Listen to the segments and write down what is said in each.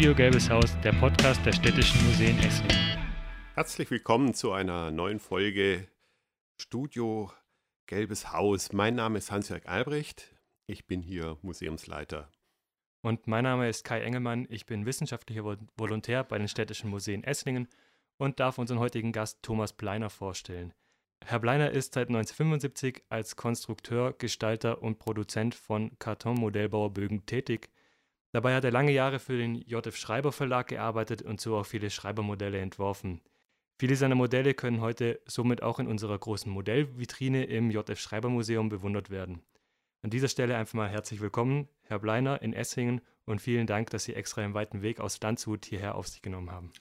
Studio Gelbes Haus, der Podcast der Städtischen Museen Esslingen. Herzlich willkommen zu einer neuen Folge Studio Gelbes Haus. Mein Name ist Hans-Jörg Albrecht. Ich bin hier Museumsleiter. Und mein Name ist Kai Engelmann. Ich bin wissenschaftlicher Volontär bei den Städtischen Museen Esslingen und darf unseren heutigen Gast Thomas Bleiner vorstellen. Herr Bleiner ist seit 1975 als Konstrukteur, Gestalter und Produzent von Kartonmodellbauerbögen tätig. Dabei hat er lange Jahre für den JF Schreiber Verlag gearbeitet und so auch viele Schreibermodelle entworfen. Viele seiner Modelle können heute somit auch in unserer großen Modellvitrine im JF Schreiber Museum bewundert werden. An dieser Stelle einfach mal herzlich willkommen, Herr Bleiner in Essingen und vielen Dank, dass Sie extra einen weiten Weg aus Landshut hierher auf sich genommen haben.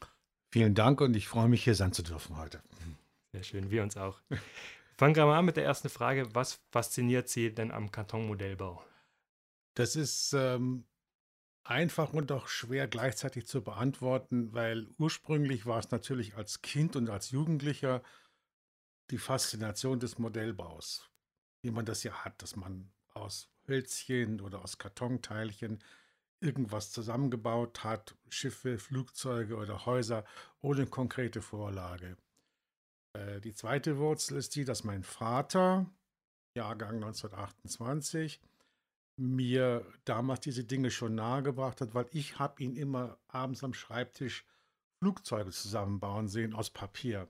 Vielen Dank und ich freue mich, hier sein zu dürfen heute. Sehr schön, wir uns auch. Fangen wir mal an mit der ersten Frage. Was fasziniert Sie denn am Kartonmodellbau? Das ist ähm, einfach und auch schwer gleichzeitig zu beantworten, weil ursprünglich war es natürlich als Kind und als Jugendlicher die Faszination des Modellbaus, wie man das ja hat, dass man aus Hölzchen oder aus Kartonteilchen irgendwas zusammengebaut hat, Schiffe, Flugzeuge oder Häuser ohne konkrete Vorlage. Äh, die zweite Wurzel ist die, dass mein Vater, Jahrgang 1928, mir damals diese Dinge schon nahegebracht hat, weil ich habe ihn immer abends am Schreibtisch Flugzeuge zusammenbauen sehen aus Papier.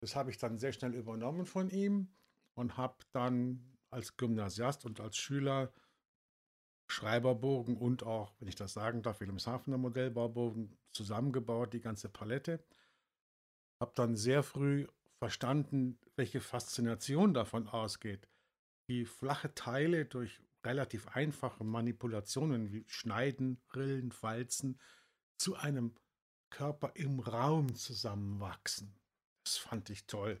Das habe ich dann sehr schnell übernommen von ihm und habe dann als Gymnasiast und als Schüler Schreiberbogen und auch, wenn ich das sagen darf, Wilhelmshavener Modellbaubogen zusammengebaut, die ganze Palette habe dann sehr früh verstanden, welche Faszination davon ausgeht, wie flache Teile durch relativ einfache Manipulationen wie Schneiden, Rillen, Falzen zu einem Körper im Raum zusammenwachsen. Das fand ich toll.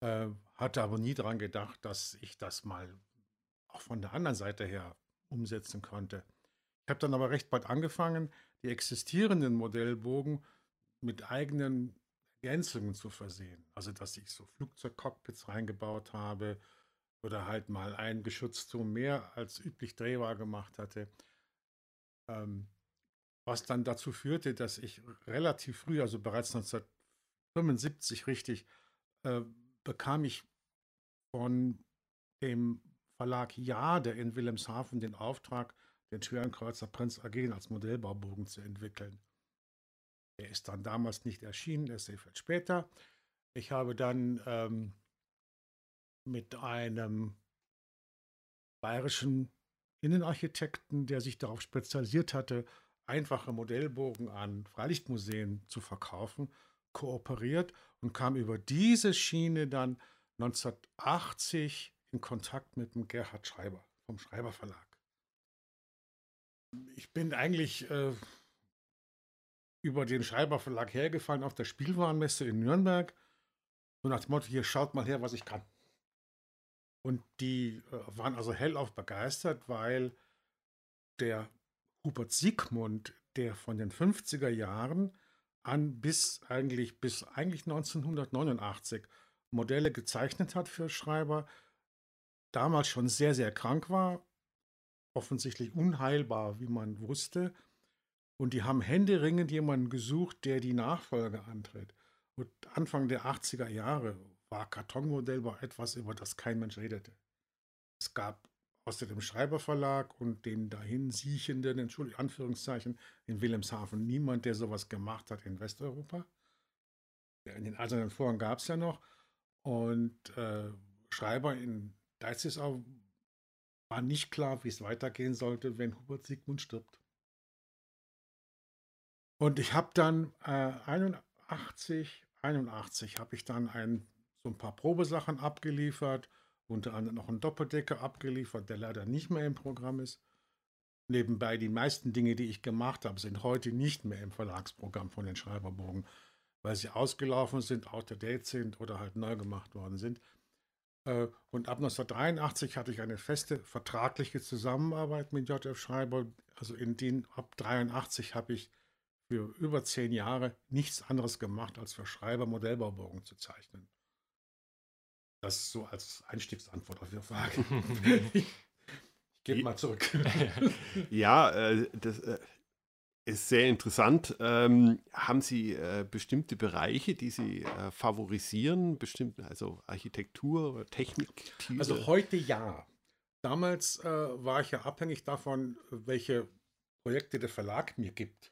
Äh, hatte aber nie daran gedacht, dass ich das mal auch von der anderen Seite her umsetzen konnte. Ich habe dann aber recht bald angefangen, die existierenden Modellbogen mit eigenen Ergänzungen zu versehen. Also, dass ich so Flugzeugcockpits reingebaut habe oder halt mal ein Geschützturm mehr als üblich drehbar gemacht hatte. Ähm, was dann dazu führte, dass ich relativ früh, also bereits 1975 richtig, äh, bekam ich von dem Verlag Jade in Wilhelmshaven den Auftrag, den schweren Kreuzer Prinz AG als Modellbaubogen zu entwickeln. Der ist dann damals nicht erschienen, erst sehr viel später. Ich habe dann ähm, mit einem bayerischen Innenarchitekten, der sich darauf spezialisiert hatte, einfache Modellbogen an Freilichtmuseen zu verkaufen, kooperiert und kam über diese Schiene dann 1980 in Kontakt mit dem Gerhard Schreiber vom Schreiber Verlag. Ich bin eigentlich äh, über den Schreiber Verlag hergefallen auf der Spielwarenmesse in Nürnberg. So nach dem Motto, hier schaut mal her, was ich kann. Und die äh, waren also hellauf begeistert, weil der Hubert Siegmund, der von den 50er Jahren an bis eigentlich bis eigentlich 1989 Modelle gezeichnet hat für Schreiber, damals schon sehr, sehr krank war, offensichtlich unheilbar, wie man wusste, und die haben händeringend jemanden gesucht, der die Nachfolge antritt. Und Anfang der 80er Jahre war Kartonmodellbau etwas, über das kein Mensch redete. Es gab außer dem Schreiberverlag und den dahin siechenden, Entschuldigung, Anführungszeichen, in Wilhelmshaven niemand, der sowas gemacht hat in Westeuropa. In den eisernen Foren gab es ja noch. Und äh, Schreiber in Deizisau war nicht klar, wie es weitergehen sollte, wenn Hubert Siegmund stirbt. Und ich habe dann äh, 81, 81 habe ich dann ein, so ein paar Probesachen abgeliefert, unter anderem noch einen Doppeldecker abgeliefert, der leider nicht mehr im Programm ist. Nebenbei, die meisten Dinge, die ich gemacht habe, sind heute nicht mehr im Verlagsprogramm von den Schreiberbogen, weil sie ausgelaufen sind, out of date sind oder halt neu gemacht worden sind. Äh, und ab 1983 hatte ich eine feste vertragliche Zusammenarbeit mit JF Schreiber. Also in den ab 83 habe ich für über zehn Jahre nichts anderes gemacht, als für Schreiber Modellbaubogen zu zeichnen. Das ist so als Einstiegsantwort auf Ihre Frage. ich gebe mal zurück. ja, äh, das, äh, ist sehr interessant. Ähm, haben Sie äh, bestimmte Bereiche, die Sie äh, favorisieren? Bestimmte, also Architektur Technik? Tiere? Also heute ja. Damals äh, war ich ja abhängig davon, welche Projekte der Verlag mir gibt.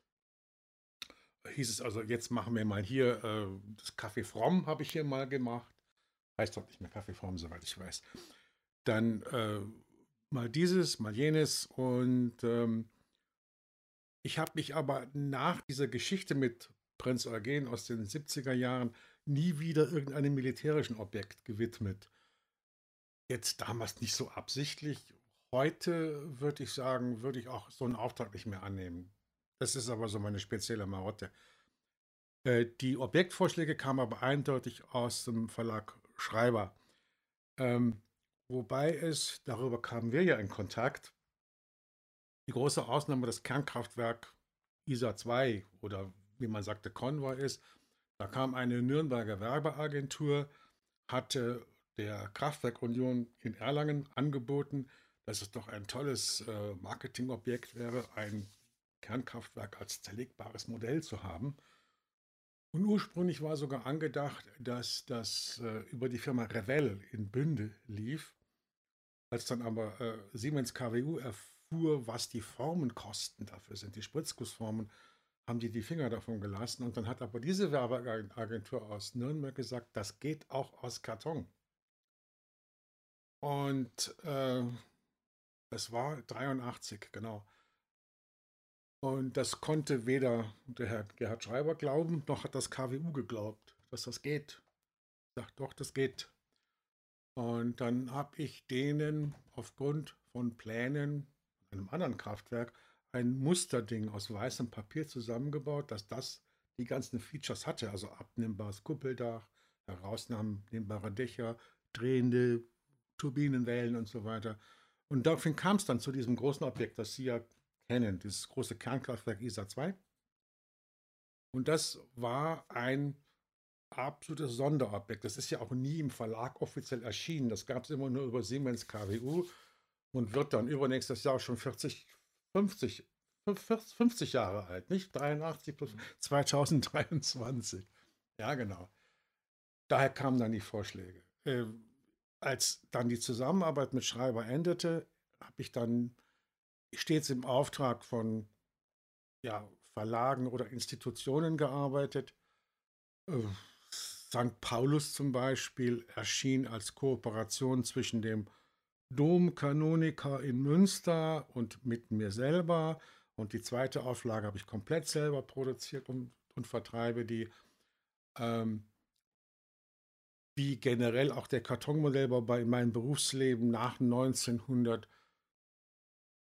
Hieß es also, jetzt machen wir mal hier äh, das Café Fromm, habe ich hier mal gemacht. Heißt doch nicht mehr Fromm, soweit ich weiß. Dann äh, mal dieses, mal jenes. Und ähm, ich habe mich aber nach dieser Geschichte mit Prinz Eugen aus den 70er Jahren nie wieder irgendeinem militärischen Objekt gewidmet. Jetzt damals nicht so absichtlich. Heute würde ich sagen, würde ich auch so einen Auftrag nicht mehr annehmen. Das ist aber so meine spezielle Marotte. Äh, die Objektvorschläge kamen aber eindeutig aus dem Verlag Schreiber. Ähm, wobei es, darüber kamen wir ja in Kontakt, die große Ausnahme das Kernkraftwerk ISA 2 oder wie man sagte Convoy ist. Da kam eine Nürnberger Werbeagentur, hatte der Kraftwerkunion in Erlangen angeboten, dass es doch ein tolles äh, Marketingobjekt wäre, ein Kernkraftwerk als zerlegbares Modell zu haben. Und ursprünglich war sogar angedacht, dass das äh, über die Firma Revell in Bünde lief. Als dann aber äh, Siemens KWU erfuhr, was die Formenkosten dafür sind, die Spritzgussformen, haben die die Finger davon gelassen. Und dann hat aber diese Werbeagentur aus Nürnberg gesagt, das geht auch aus Karton. Und äh, das war 83, genau. Und das konnte weder der Herr Gerhard Schreiber glauben, noch hat das KWU geglaubt, dass das geht. Ich sage, doch, das geht. Und dann habe ich denen aufgrund von Plänen einem anderen Kraftwerk ein Musterding aus weißem Papier zusammengebaut, dass das die ganzen Features hatte, also abnehmbares Kuppeldach, herausnehmbare Dächer, drehende Turbinenwellen und so weiter. Und daraufhin kam es dann zu diesem großen Objekt, das Sie ja kennen, dieses große Kernkraftwerk ISA 2. Und das war ein absolutes Sonderobjekt. Das ist ja auch nie im Verlag offiziell erschienen. Das gab es immer nur über Siemens KWU und wird dann übernächstes Jahr schon 40, 50, 50 Jahre alt, nicht 83 plus 2023. Ja, genau. Daher kamen dann die Vorschläge. Äh, als dann die Zusammenarbeit mit Schreiber endete, habe ich dann stets im Auftrag von ja, Verlagen oder Institutionen gearbeitet. Äh, St. Paulus zum Beispiel erschien als Kooperation zwischen dem Domkanoniker in Münster und mit mir selber. Und die zweite Auflage habe ich komplett selber produziert und, und vertreibe die. Ähm, wie generell auch der Kartonmodellbau bei meinem Berufsleben nach 1900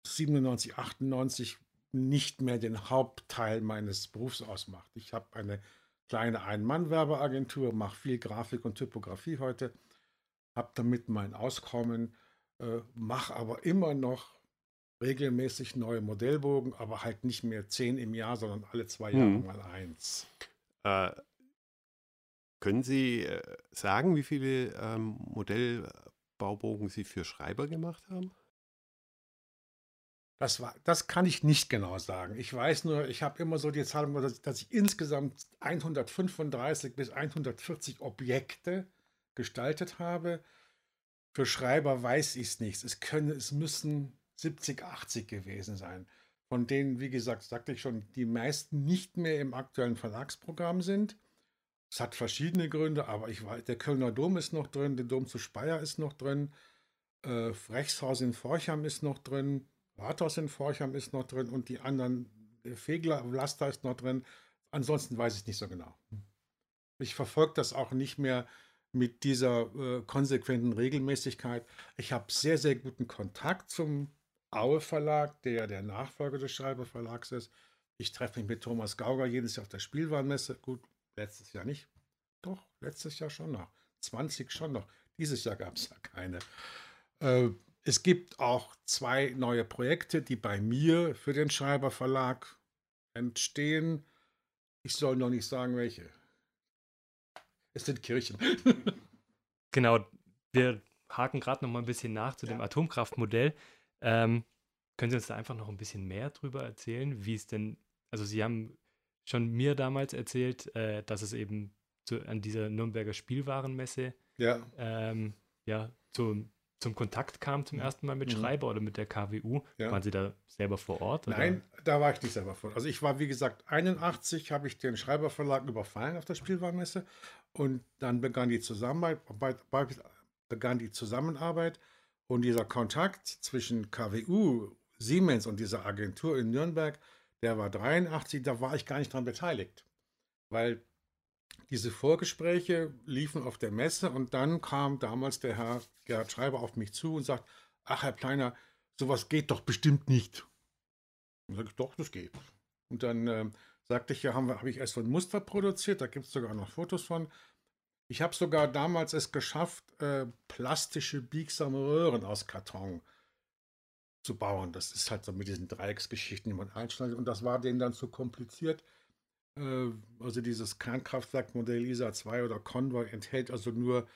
97, 98 nicht mehr den Hauptteil meines Berufs ausmacht. Ich habe eine kleine Ein-Mann-Werbeagentur, mache viel Grafik und Typografie heute, habe damit mein Auskommen, äh, mache aber immer noch regelmäßig neue Modellbogen, aber halt nicht mehr zehn im Jahr, sondern alle zwei Jahre hm. mal eins. Äh, können Sie äh, sagen, wie viele ähm, Modellbaubogen Sie für Schreiber gemacht haben? Das, war, das kann ich nicht genau sagen. Ich weiß nur, ich habe immer so die Zahl, dass, dass ich insgesamt 135 bis 140 Objekte gestaltet habe. Für Schreiber weiß ich es nicht. Es, können, es müssen 70, 80 gewesen sein. Von denen, wie gesagt, sagte ich schon, die meisten nicht mehr im aktuellen Verlagsprogramm sind. Es hat verschiedene Gründe, aber ich weiß, der Kölner Dom ist noch drin, der Dom zu Speyer ist noch drin, äh, Frechshaus in Forchheim ist noch drin, Rathaus in Forchheim ist noch drin und die anderen, Fegler, Vlasta ist noch drin. Ansonsten weiß ich nicht so genau. Ich verfolge das auch nicht mehr mit dieser äh, konsequenten Regelmäßigkeit. Ich habe sehr, sehr guten Kontakt zum Aue Verlag, der der Nachfolger des Schreiber Verlags ist. Ich treffe mich mit Thomas Gauger jedes Jahr auf der Spielwarenmesse. Gut, letztes Jahr nicht. Doch, letztes Jahr schon noch. 20 schon noch. Dieses Jahr gab es ja keine. Äh, es gibt auch zwei neue Projekte, die bei mir für den Schreiber Verlag entstehen. Ich soll noch nicht sagen, welche. Es sind Kirchen. genau, wir haken gerade noch mal ein bisschen nach zu ja. dem Atomkraftmodell. Ähm, können Sie uns da einfach noch ein bisschen mehr drüber erzählen, wie es denn also Sie haben schon mir damals erzählt, äh, dass es eben zu, an dieser Nürnberger Spielwarenmesse Ja. ähm, ja, zum, zum Kontakt kam zum ersten Mal mit Mhm. Schreiber oder mit der KWU. Ja. Waren Sie da selber vor Ort? Oder? Nein, da war ich nicht selber vor. Also ich war, wie gesagt, 81 habe ich den Schreiberverlag überfallen auf der Spielwarenmesse und dann begann die Zusammenarbeit, begann die Zusammenarbeit und dieser Kontakt zwischen KWU, Siemens und dieser Agentur in Nürnberg, der war 83, da war ich gar nicht dran beteiligt, weil diese Vorgespräche liefen auf der Messe und dann kam damals der Herr Gerhard Schreiber auf mich zu und sagt, ach Herr Kleiner, sowas geht doch bestimmt nicht. Und sage ich, doch, das geht. Und dann ähm, sagte ich, ja, habe hab ich erst so ein Muster produziert, da gibt es sogar noch Fotos von. Ich habe sogar damals es geschafft, äh, plastische biegsame Röhren aus Karton zu bauen. Das ist halt so mit diesen Dreiecksgeschichten, die man einschneidet. Und das war denen dann zu kompliziert. Äh, also dieses Kernkraftwerkmodell ISA 2 oder Convoy enthält also nur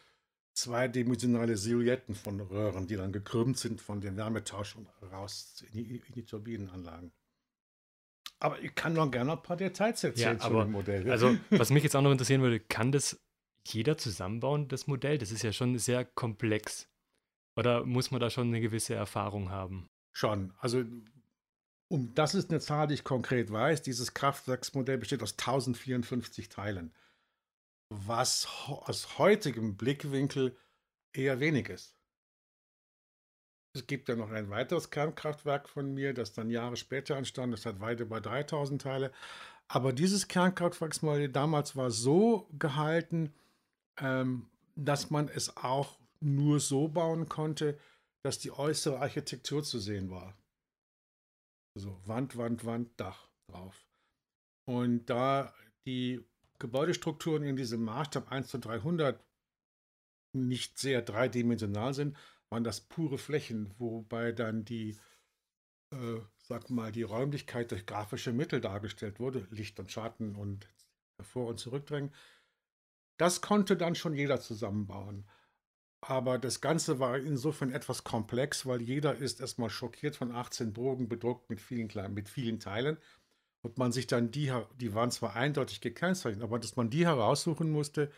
zweidimensionale Silhouetten von Röhren, die dann gekrümmt sind von dem Wärmetausch und raus in die, in die Turbinenanlagen. Aber ich kann noch gerne ein paar Details erzählen Ja, aber- dem Modell. Also, was mich jetzt auch noch interessieren würde, kann das jeder zusammenbauen, das Modell? Das ist ja schon sehr komplex. Oder muss man da schon eine gewisse Erfahrung haben? Schon. Also, um das ist eine Zahl, die ich konkret weiß. Dieses Kraftwerksmodell besteht aus 1054 Teilen. Was aus heutigem Blickwinkel eher wenig ist. Es gibt ja noch ein weiteres Kernkraftwerk von mir, das dann Jahre später entstand. Das hat weit über 3000 Teile. Aber dieses Kernkraftwerksmodell damals war so gehalten, ähm, dass man es auch nur so bauen konnte, dass die äußere Architektur zu sehen war. Also Wand, Wand, Wand, Dach drauf. Und da die Gebäudestrukturen in diesem Maßstab 1 zu 300 nicht sehr dreidimensional sind, waren das pure Flächen, wobei dann die, äh, sag mal, die Räumlichkeit durch grafische Mittel dargestellt wurde, Licht und Schatten und hervor- und zurückdrängen. Das konnte dann schon jeder zusammenbauen. Aber das Ganze war insofern etwas komplex, weil jeder ist erstmal schockiert von 18 Bogen bedruckt mit vielen, mit vielen Teilen. Und man sich dann die, die waren zwar eindeutig gekennzeichnet, aber dass man die heraussuchen musste,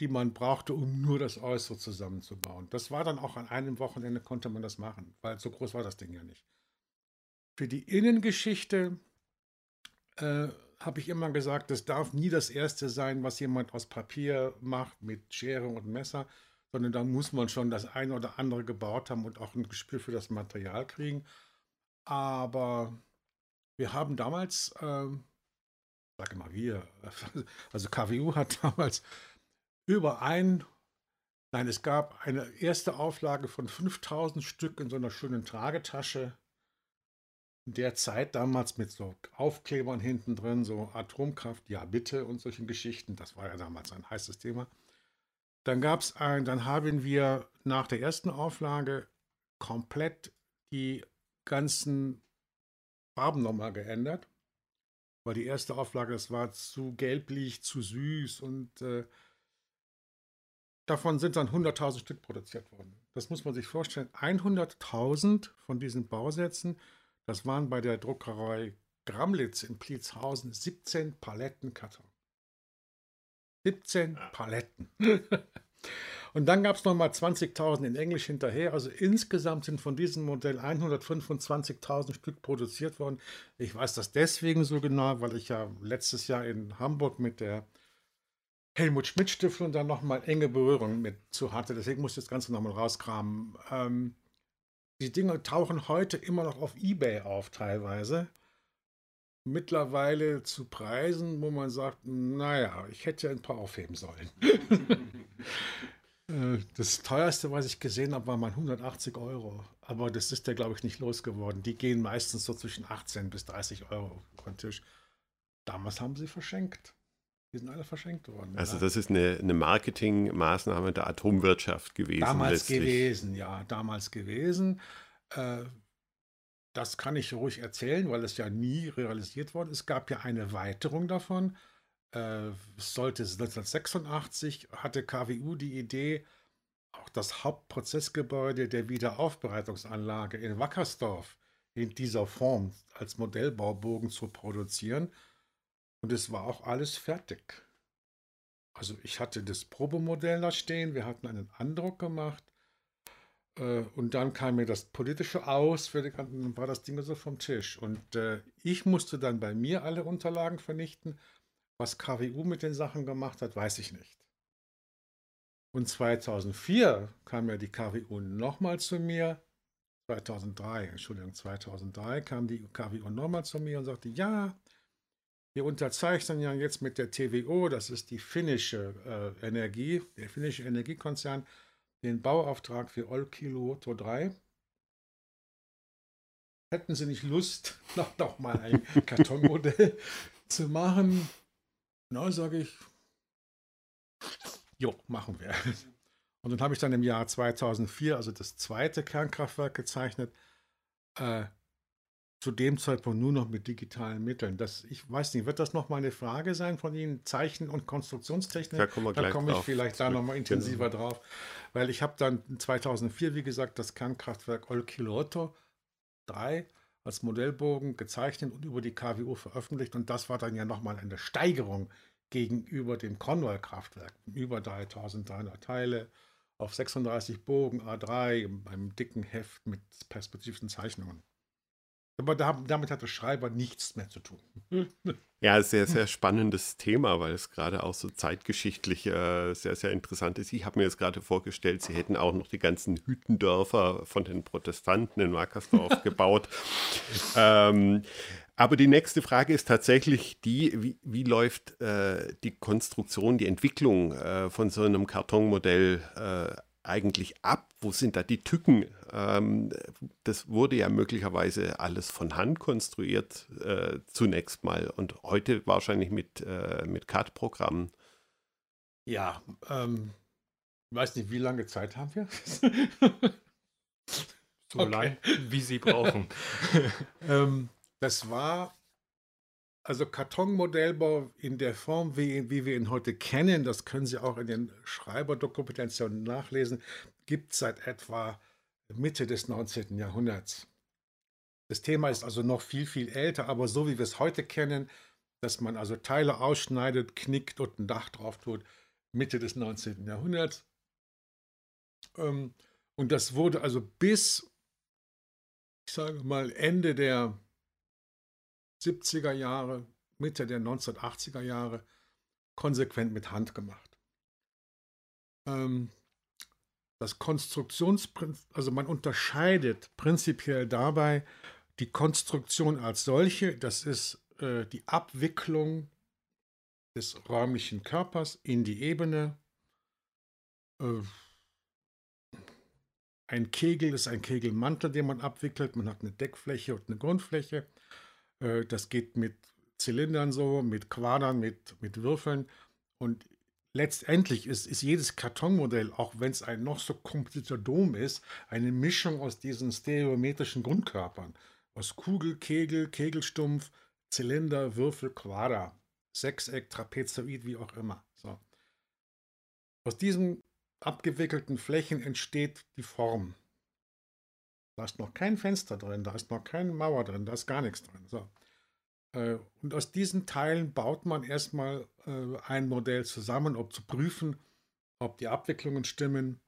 die man brauchte, um nur das Äußere zusammenzubauen. Das war dann auch an einem Wochenende konnte man das machen, weil so groß war das Ding ja nicht. Für die Innengeschichte äh, habe ich immer gesagt, das darf nie das erste sein, was jemand aus Papier macht mit Schere und Messer, sondern da muss man schon das eine oder andere gebaut haben und auch ein Gespür für das Material kriegen. Aber wir haben damals, ähm, sage mal wir, also KWU hat damals über ein, nein, es gab eine erste Auflage von 5000 Stück in so einer schönen Tragetasche. In der Zeit damals mit so Aufklebern hinten drin, so Atomkraft, ja bitte und solchen Geschichten. Das war ja damals ein heißes Thema. Dann gab es ein, dann haben wir nach der ersten Auflage komplett die ganzen Farben nochmal geändert. Weil die erste Auflage, das war zu gelblich, zu süß und äh, davon sind dann 100.000 Stück produziert worden. Das muss man sich vorstellen. 100.000 von diesen Bausätzen, das waren bei der Druckerei Gramlitz in Pliezhausen 17 Paletten Karton. 17 Paletten. Und dann gab es nochmal 20.000 in Englisch hinterher. Also insgesamt sind von diesem Modell 125.000 Stück produziert worden. Ich weiß das deswegen so genau, weil ich ja letztes Jahr in Hamburg mit der Helmut Schmidt Stiftung dann nochmal enge Berührung mit zu hatte. Deswegen muss ich das Ganze nochmal rauskramen. Ähm, die Dinge tauchen heute immer noch auf Ebay auf teilweise. Mittlerweile zu Preisen, wo man sagt, naja, ich hätte ein paar aufheben sollen. Äh, das teuerste, was ich gesehen habe, war mal 180 Euro. Aber das ist der, glaube ich, nicht losgeworden. Die gehen meistens so zwischen 18 bis 30 Euro auf den Tisch. Damals haben sie verschenkt. Die sind alle verschenkt worden. Also ja. das ist eine, eine Marketingmaßnahme der Atomwirtschaft gewesen. Damals letztlich. gewesen, ja, damals gewesen. Äh, das kann ich ruhig erzählen, weil es ja nie realisiert wurde. Es gab ja eine Weiterung davon. Äh, sollte 1986 hatte KWU die Idee, auch das Hauptprozessgebäude der Wiederaufbereitungsanlage in Wackersdorf in dieser Form als Modellbaubogen zu produzieren. Und es war auch alles fertig. Also ich hatte das Probemodell da stehen, wir hatten einen Andruck gemacht äh, und dann kam mir das Politische aus, für die, dann war das Ding so vom Tisch. Und äh, ich musste dann bei mir alle Unterlagen vernichten. Was KWU mit den Sachen gemacht hat, weiß ich nicht. Und 2004 kam ja die KWU nochmal zu mir. 2003, Entschuldigung, 2003 kam die KWU nochmal zu mir und sagte, ja, wir unterzeichnen ja jetzt mit der TWO, das ist die finnische äh, Energie, der finnische Energiekonzern, den Bauauftrag für Olkiluoto 3. Hätten Sie nicht Lust, noch, noch mal ein Kartonmodell zu machen? Na, sage ich, jo, machen wir. Und dann habe ich dann im Jahr 2004, also das zweite Kernkraftwerk gezeichnet, äh, zu dem Zeitpunkt nur noch mit digitalen Mitteln. Das, ich weiß nicht, wird das noch mal eine Frage sein von Ihnen, Zeichen- und Konstruktionstechnik? Da, komme ich drauf. vielleicht da noch mal intensiver genau. drauf, weil ich habe dann 2004, wie gesagt, das Kernkraftwerk Olkiluoto 3 als Modellbogen gezeichnet und über die KWO veröffentlicht und das war dann ja noch mal eine Steigerung gegenüber dem Conway-Kraftwerk. Über 3300 Teile auf 36 Bogen A3 beim dicken Heft mit perspektivischen Zeichnungen. Aber damit hat der Schreiber nichts mehr zu tun. Ja, sehr, sehr spannendes Thema, weil es gerade auch so zeitgeschichtlich äh, sehr, sehr interessant ist. Ich habe mir jetzt gerade vorgestellt, Sie hätten auch noch die ganzen Hütendörfer von den Protestanten in Wackersdorf gebaut. Ähm, aber die nächste Frage ist tatsächlich die, wie, wie läuft äh, die Konstruktion, die Entwicklung äh, von so einem Kartonmodell äh, eigentlich ab? Wo sind da die Tücken? Ähm, das wurde ja möglicherweise alles von Hand konstruiert, äh, zunächst mal und heute wahrscheinlich mit, äh, mit CAD-Programmen. Ja, ähm, weiß nicht, wie lange Zeit haben wir? so okay. lang, wie Sie brauchen. ähm, das war also Kartonmodellbau in der Form, wie, wie, wir ihn heute kennen, das können Sie auch in den Schreiberdokumentationen nachlesen, gibt es seit etwa Mitte des 19. Jahrhunderts. Das Thema ist also noch viel, viel älter, aber so wie wir es heute kennen, dass man also Teile ausschneidet, knickt und ein Dach drauf tut, Mitte des 19. Jahrhunderts. Ähm, und das wurde also bis, ich sage mal, Ende der 70er Jahre, Mitte der 1980er Jahre konsequent mit Hand gemacht. Ähm, das Konstruktionsprinzip, also man unterscheidet prinzipiell dabei die Konstruktion als solche, das ist äh, die Abwicklung des räumlichen Körpers in die Ebene. Äh, ein Kegel ist ein Kegelmantel, den man abwickelt. Man hat eine Deckfläche und eine Grundfläche. Äh, das geht mit Zylindern so, mit Quadern, mit, mit Würfeln. Und letztendlich ist, ist jedes Kartonmodell, auch wenn es ein noch so komplizierter Dom ist, eine Mischung aus diesen stereometrischen Grundkörpern. Aus Kugel, Kegel, Kegelstumpf, Zylinder, Würfel, Quader, Sechseck, Trapezoid, wie auch immer. So. Aus diesen abgewickelten Flächen entsteht die Form. Da ist noch kein Fenster drin, da ist noch keine Mauer drin, da ist gar nichts drin. So. Äh, und aus diesen Teilen baut man erstmal äh, ein Modell zusammen, um zu prüfen, ob die Abwicklungen stimmen,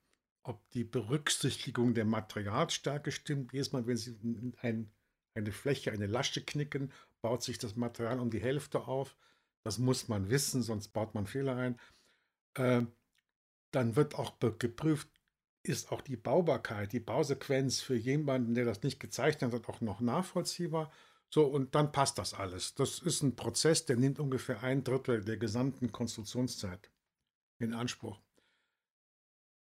ob die Berücksichtigung der Materialstärke stimmt. Jedes Mal, wenn Sie ein, eine Fläche, eine Lasche knicken, baut sich das Material um die Hälfte auf. Das muss man wissen, sonst baut man Fehler ein. Äh, dann wird auch geprüft, ist auch die Baubarkeit, die Bausequenz für jemanden, der das nicht gezeichnet hat, auch noch nachvollziehbar. So, und dann passt das alles. Das ist ein Prozess, der nimmt ungefähr ein Drittel der gesamten Konstruktionszeit in Anspruch.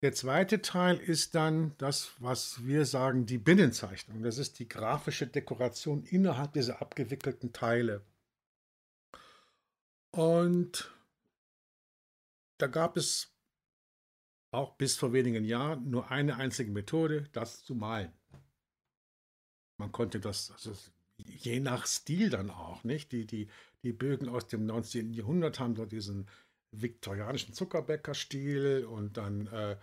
Der zweite Teil ist dann das, was wir sagen, die Binnenzeichnung. Das ist die grafische Dekoration innerhalb dieser abgewickelten Teile. Und da gab es auch bis vor wenigen Jahren nur eine einzige Methode, das zu malen. Man konnte das, also je nach Stil dann auch, nicht? Die, die, die Bögen aus dem 19. Jahrhundert haben dort diesen viktorianischen Zuckerbäcker-Stil und dann äh,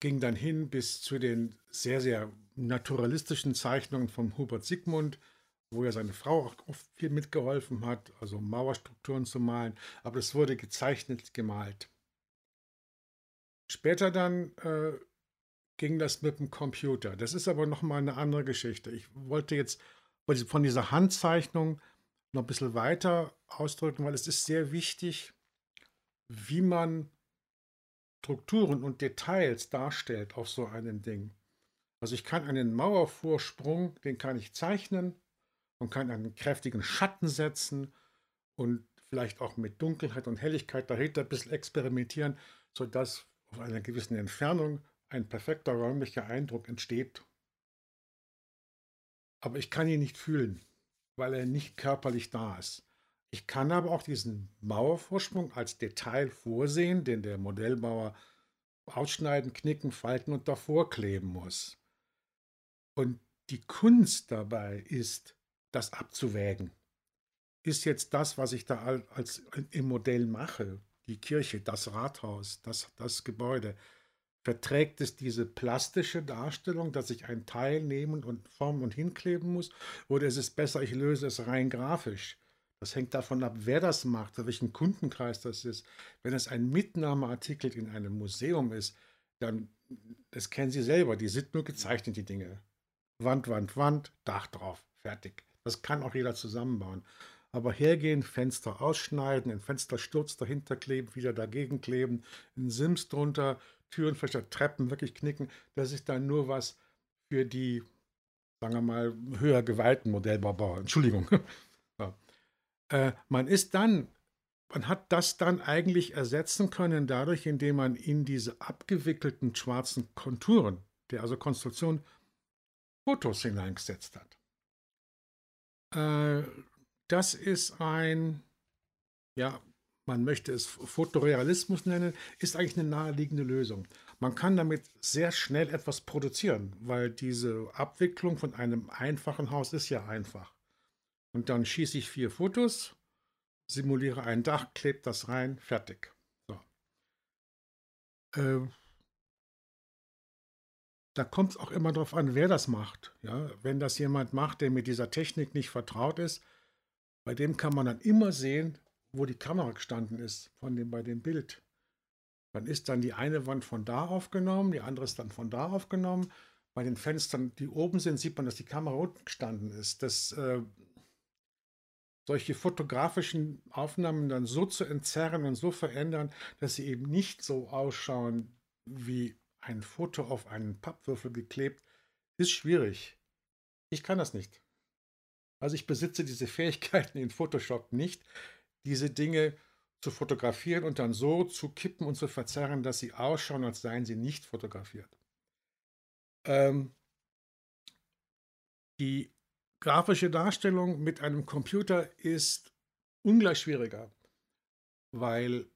ging dann hin bis zu den sehr, sehr naturalistischen Zeichnungen von Hubert Sigmund, wo ja seine Frau auch viel mitgeholfen hat, also Mauerstrukturen zu malen, aber es wurde gezeichnet, gemalt. Später dann äh, ging das mit dem Computer. Das ist aber nochmal eine andere Geschichte. Ich wollte jetzt von dieser Handzeichnung noch ein bisschen weiter ausdrücken, weil es ist sehr wichtig, wie man Strukturen und Details darstellt auf so einem Ding. Also ich kann einen Mauervorsprung, den kann ich zeichnen und kann einen kräftigen Schatten setzen und vielleicht auch mit Dunkelheit und Helligkeit dahinter ein bisschen experimentieren, sodass auf einer gewissen Entfernung ein perfekter räumlicher Eindruck entsteht. Aber ich kann ihn nicht fühlen, weil er nicht körperlich da ist. Ich kann aber auch diesen Mauervorsprung als Detail vorsehen, den der Modellbauer ausschneiden, knicken, falten und davor kleben muss. Und die Kunst dabei ist, das abzuwägen. Ist jetzt das, was ich da als im Modell mache, die Kirche, das Rathaus, das, das Gebäude, verträgt es diese plastische Darstellung, dass ich ein Teil nehmen und formen und hinkleben muss, oder ist es besser, ich löse es rein grafisch? Das hängt davon ab, wer das macht, welchen Kundenkreis das ist. Wenn es ein Mitnahmeartikel in einem Museum ist, dann, das kennen Sie selber, die sind nur gezeichnet, die Dinge. Wand, Wand, Wand, Dach drauf, fertig. Das kann auch jeder zusammenbauen. Aber hergehen, Fenster ausschneiden, ein Fenstersturz dahinter kleben, wieder dagegen kleben, ein Sims drunter, Türen, vielleicht Treppen wirklich knicken, das ist dann nur was für die, sagen wir mal, höher geweihten Modellbauer. Entschuldigung. ja. Äh, man ist dann, man hat das dann eigentlich ersetzen können dadurch, indem man in diese abgewickelten schwarzen Konturen der also Konstruktion Fotos hineingesetzt hat. Äh, das ist ein, ja, man möchte es Fotorealismus nennen, ist eigentlich eine naheliegende Lösung. Man kann damit sehr schnell etwas produzieren, weil diese Abwicklung von einem einfachen Haus ist ja einfach. Und dann schieße ich vier Fotos, simuliere ein Dach, klebe das rein, fertig. So. Äh, da kommt es auch immer darauf an, wer das macht. Ja? Wenn das jemand macht, der mit dieser Technik nicht vertraut ist, bei dem kann man dann immer sehen, wo die Kamera gestanden ist, von dem, bei dem Bild. Dann ist dann die eine Wand von da aufgenommen, die andere ist dann von da aufgenommen. Bei den Fenstern, die oben sind, sieht man, dass die Kamera unten gestanden ist. Das äh, solche fotografischen Aufnahmen dann so zu entzerren und so verändern, dass sie eben nicht so ausschauen wie ein Foto auf einen Pappwürfel geklebt, ist schwierig. Ich kann das nicht. Also ich besitze diese Fähigkeiten in Photoshop nicht, diese Dinge zu fotografieren und dann so zu kippen und zu verzerren, dass sie ausschauen, als seien sie nicht fotografiert. Ähm, die grafische Darstellung mit einem Computer ist ungleich schwieriger, weil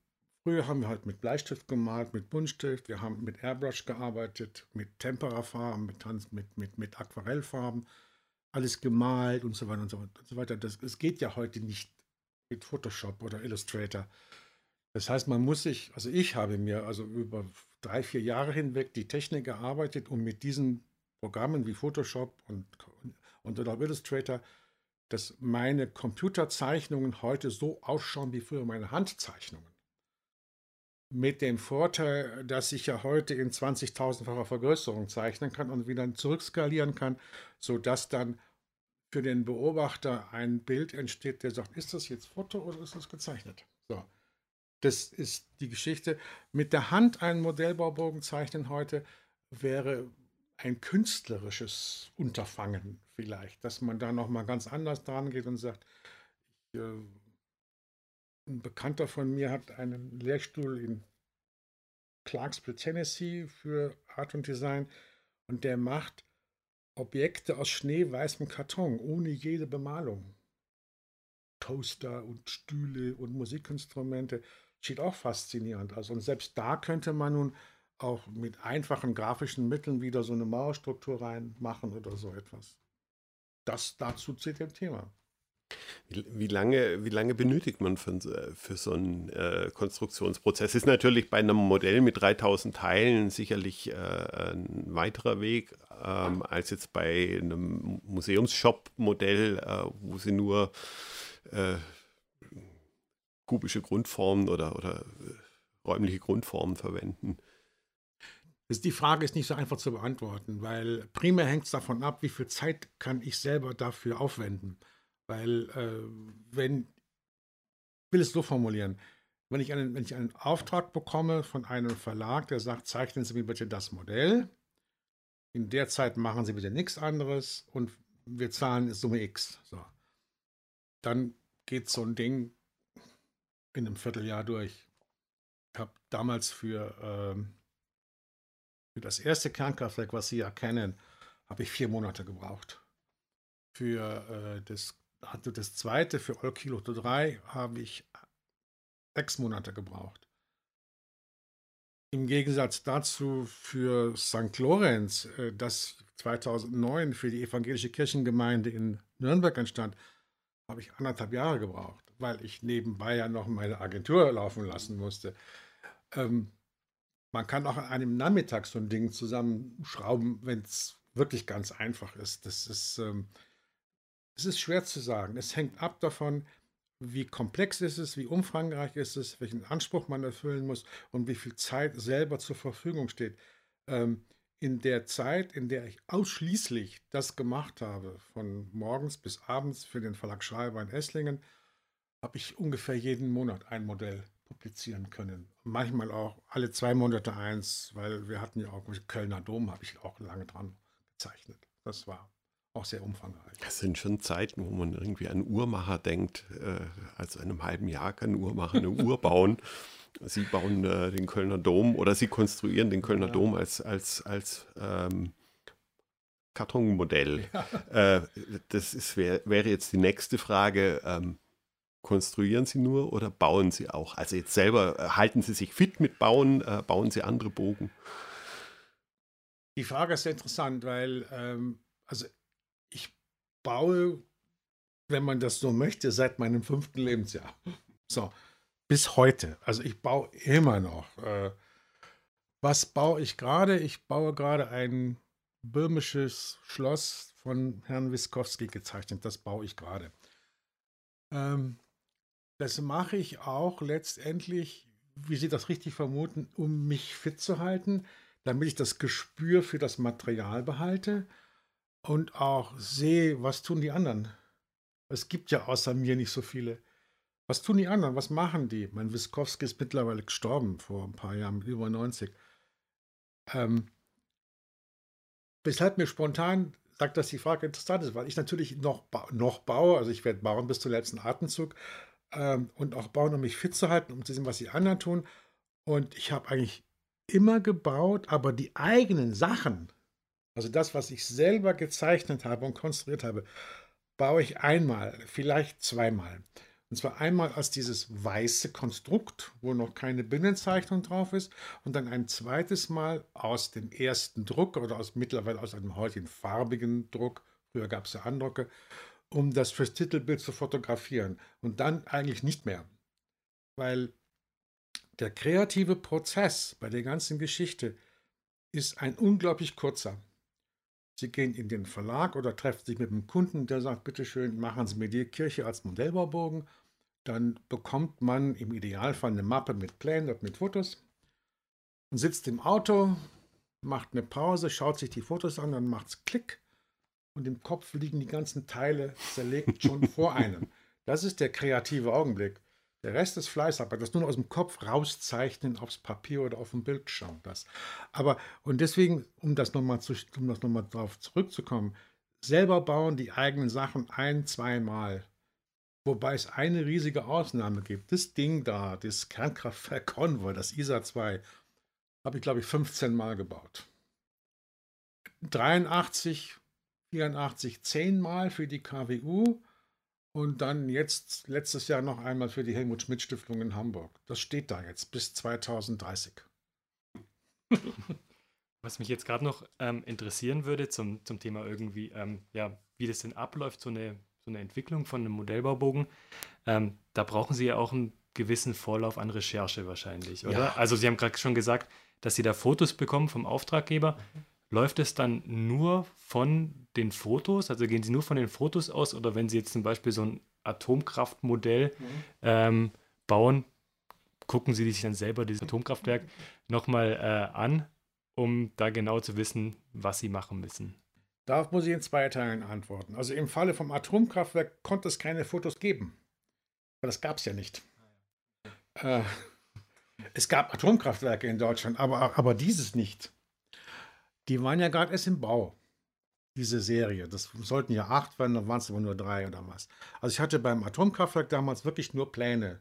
früher haben wir halt mit Bleistift gemalt, mit Buntstift, wir haben mit Airbrush gearbeitet, mit Temperafarben, mit, mit, mit, mit Aquarellfarben, alles gemalt und so weiter und so, und weiter. Das, es geht ja heute nicht mit Photoshop oder Illustrator. Das heißt, man muss sich, also ich habe mir also über drei, vier Jahre hinweg die Technik gearbeitet, um mit diesen Programmen wie Photoshop und und Adobe Illustrator, dass meine Computerzeichnungen heute so ausschauen wie früher meine Handzeichnungen. Mit dem Vorteil, dass ich ja heute in 20.000-facher Vergrößerung zeichnen kann und wieder zurückskalieren kann, sodass dann für den Beobachter ein Bild entsteht, der sagt, ist das jetzt Foto oder ist das gezeichnet? So. Das ist die Geschichte. Mit der Hand einen Modellbaubogen zeichnen heute wäre ein künstlerisches Unterfangen vielleicht, dass man da noch mal ganz anders dran geht und sagt, ich, äh, ein Bekannter von mir hat einen Lehrstuhl in Clarksville, Tennessee für Art und Design und der macht Objekte aus schneeweißem Karton ohne jede Bemalung. Toaster und Stühle und Musikinstrumente. Steht auch faszinierend aus. Und selbst da könnte man nun auch mit einfachen grafischen Mitteln wieder so eine Mauerstruktur reinmachen oder so etwas. Das dazu zu dem Thema. Wie, lange, wie lange benötigt man für, für so einen äh, Konstruktionsprozess? Ist natürlich bei einem Modell mit 3000 Teilen sicherlich äh, ein weiterer Weg ähm, als jetzt bei einem Museumsshop-Modell, äh, wo sie nur äh, kubische Grundformen oder, oder äh, räumliche Grundformen verwenden. Die Frage ist nicht so einfach zu beantworten, weil primär hängt es davon ab, wie viel Zeit kann ich selber dafür aufwenden. Weil äh, wenn, ich will es so formulieren, wenn ich, einen, wenn ich einen Auftrag bekomme von einem Verlag, der sagt, zeichnen Sie mir bitte das Modell, in der Zeit machen Sie bitte nichts anderes und wir zahlen Summe X. So. Dann geht so ein Ding in einem Vierteljahr durch. Ich habe damals für, ähm, für das erste Kernkraftwerk, was Sie erkennen, habe ich vier Monate gebraucht. Für äh, das hatte das zweite für Olkiluoto 3 habe ich sechs Monate gebraucht. Im Gegensatz dazu für St. Lorenz, äh, das 2009 für die evangelische Kirchengemeinde in Nürnberg entstand, habe ich anderthalb Jahre gebraucht, weil ich nebenbei ja noch meine Agentur laufen lassen musste. Ähm, man kann auch an einem Nachmittag so ein Ding zusammenschrauben, wenn es wirklich ganz einfach ist. Das ist ähm, es ist schwer zu sagen. Es hängt ab davon, wie komplex ist es, wie umfangreich ist es, welchen Anspruch man erfüllen muss und wie viel Zeit selber zur Verfügung steht. Ähm, in der Zeit, in der ich ausschließlich das gemacht habe, von morgens bis abends für den Verlag Schreiber in Esslingen, habe ich ungefähr jeden Monat ein Modell publizieren können. Manchmal auch alle zwei Monate eins, weil wir hatten ja auch Kölner Dom, habe ich auch lange dran gezeichnet. Das war auch sehr umfangreich. Das sind schon Zeiten, wo man irgendwie an Uhrmacher denkt. Äh, also in einem halben Jahr kann ein Uhrmacher eine Uhr bauen. Sie bauen äh, den Kölner Dom oder sie konstruieren den Kölner ja. Dom als, als, als ähm, Kartonmodell. Ja. Äh, das ist, wär, wäre jetzt die nächste Frage. Ähm, konstruieren Sie nur oder bauen Sie auch? Also jetzt selber, äh, halten Sie sich fit mit Bauen? Äh, bauen Sie andere Bogen? Die Frage ist interessant, weil ähm, also baue, wenn man das so möchte, seit meinem fünften Lebensjahr. So, bis heute. Also ich baue immer noch. Äh, was baue ich gerade? Ich baue gerade ein böhmisches Schloss von Herrn Wiskowski gezeichnet. Das baue ich gerade. Ähm, das mache ich auch letztendlich, wie Sie das richtig vermuten, um mich fit zu halten, damit ich das Gespür für das Material behalte und auch sehe, was tun die anderen. Es gibt ja außer mir nicht so viele. Was tun die anderen? Was machen die? Mein Wiskowski ist mittlerweile gestorben vor ein paar Jahren, über 90. Ähm, weshalb mir spontan sagt, dass die Frage interessant ist, weil ich natürlich noch, noch baue, also ich werde bauen bis zum letzten Atemzug ähm, und auch bauen, um mich fit zu halten, um zu sehen, was die anderen tun. Und ich habe eigentlich immer gebaut, aber die eigenen Sachen, also das, was ich selber gezeichnet habe und konstruiert habe, baue ich einmal, vielleicht zweimal. Und zwar einmal als dieses weiße Konstrukt, wo noch keine Binnenzeichnung drauf ist, und dann ein zweites Mal aus dem ersten Druck oder aus mittlerweile aus einem heutigen farbigen Druck, früher gab es ja Andrucke, um das fürs Titelbild zu fotografieren. Und dann eigentlich nicht mehr. Weil der kreative Prozess bei der ganzen Geschichte ist ein unglaublich kurzer. Sie gehen in den Verlag oder treffen sich mit einem Kunden, der sagt, bitte schön, machen Sie mir die Kirche als Modellbaubogen. Dann bekommt man im Idealfall eine Mappe mit Plänen und mit Fotos und sitzt im Auto, macht eine Pause, schaut sich die Fotos an, dann macht es Klick und im Kopf liegen die ganzen Teile zerlegt schon vor einem. Das ist der kreative Augenblick. Der Rest ist Fleißarbeit, das nur aus dem Kopf rauszeichnen aufs Papier oder auf dem Bildschirm. Das. Aber, und deswegen, um das nochmal um noch darauf zurückzukommen, selber bauen die eigenen Sachen ein, zweimal. Wobei es eine riesige Ausnahme gibt. Das Ding da, das Kernkraftwerk Convoy, das ISA 2, habe ich, glaube ich, 15 Mal gebaut. 83, 84, 10 Mal für die KWU und dann jetzt letztes Jahr noch einmal für die Helmut Schmidt Stiftung in Hamburg. Das steht da jetzt bis 2030. Was mich jetzt gerade noch ähm, interessieren würde zum, zum Thema irgendwie, ähm, ja, wie das denn abläuft, so eine, so eine Entwicklung von einem Modellbaubogen, ähm, da brauchen Sie ja auch einen gewissen Vorlauf an Recherche wahrscheinlich, oder? Ja. Also Sie haben gerade schon gesagt, dass Sie da Fotos bekommen vom Auftraggeber. Mhm. Läuft es dann nur von den Fotos? Also gehen Sie nur von den Fotos aus oder wenn Sie jetzt zum Beispiel so ein Atomkraftmodell mhm. ähm, bauen, gucken Sie sich dann selber dieses Atomkraftwerk nochmal äh, an, um da genau zu wissen, was Sie machen müssen? Darauf muss ich in zwei Teilen antworten. Also im Falle vom Atomkraftwerk konnte es keine Fotos geben. Weil das gab es ja nicht. Äh, es gab Atomkraftwerke in Deutschland, aber, aber dieses nicht. Die waren ja gerade erst im Bau, diese Serie. Das sollten ja acht werden, dann waren es aber nur drei oder was. Also ich hatte beim Atomkraftwerk damals wirklich nur Pläne.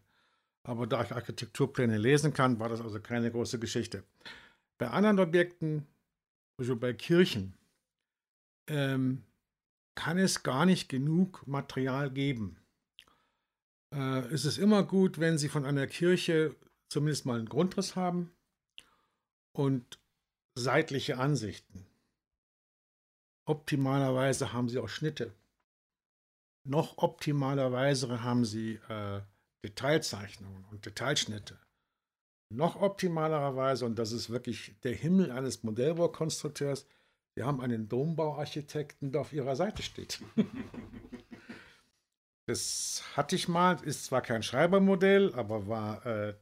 Aber da ich Architekturpläne lesen kann, war das also keine große Geschichte. Bei anderen Objekten, also bei Kirchen, ähm, kann es gar nicht genug Material geben. Äh, es ist immer gut, wenn Sie von einer Kirche zumindest mal einen Grundriss haben und seitliche Ansichten. Optimalerweise haben Sie auch Schnitte. Noch optimalerweise haben Sie äh, Detailzeichnungen und Detailschnitte. Noch optimalerweise, und das ist wirklich der Himmel eines Modellbaukonstrukteurs, wir haben einen Dombauarchitekten, der auf ihrer Seite steht. das hatte ich mal, ist zwar kein Schreibermodell, aber war äh,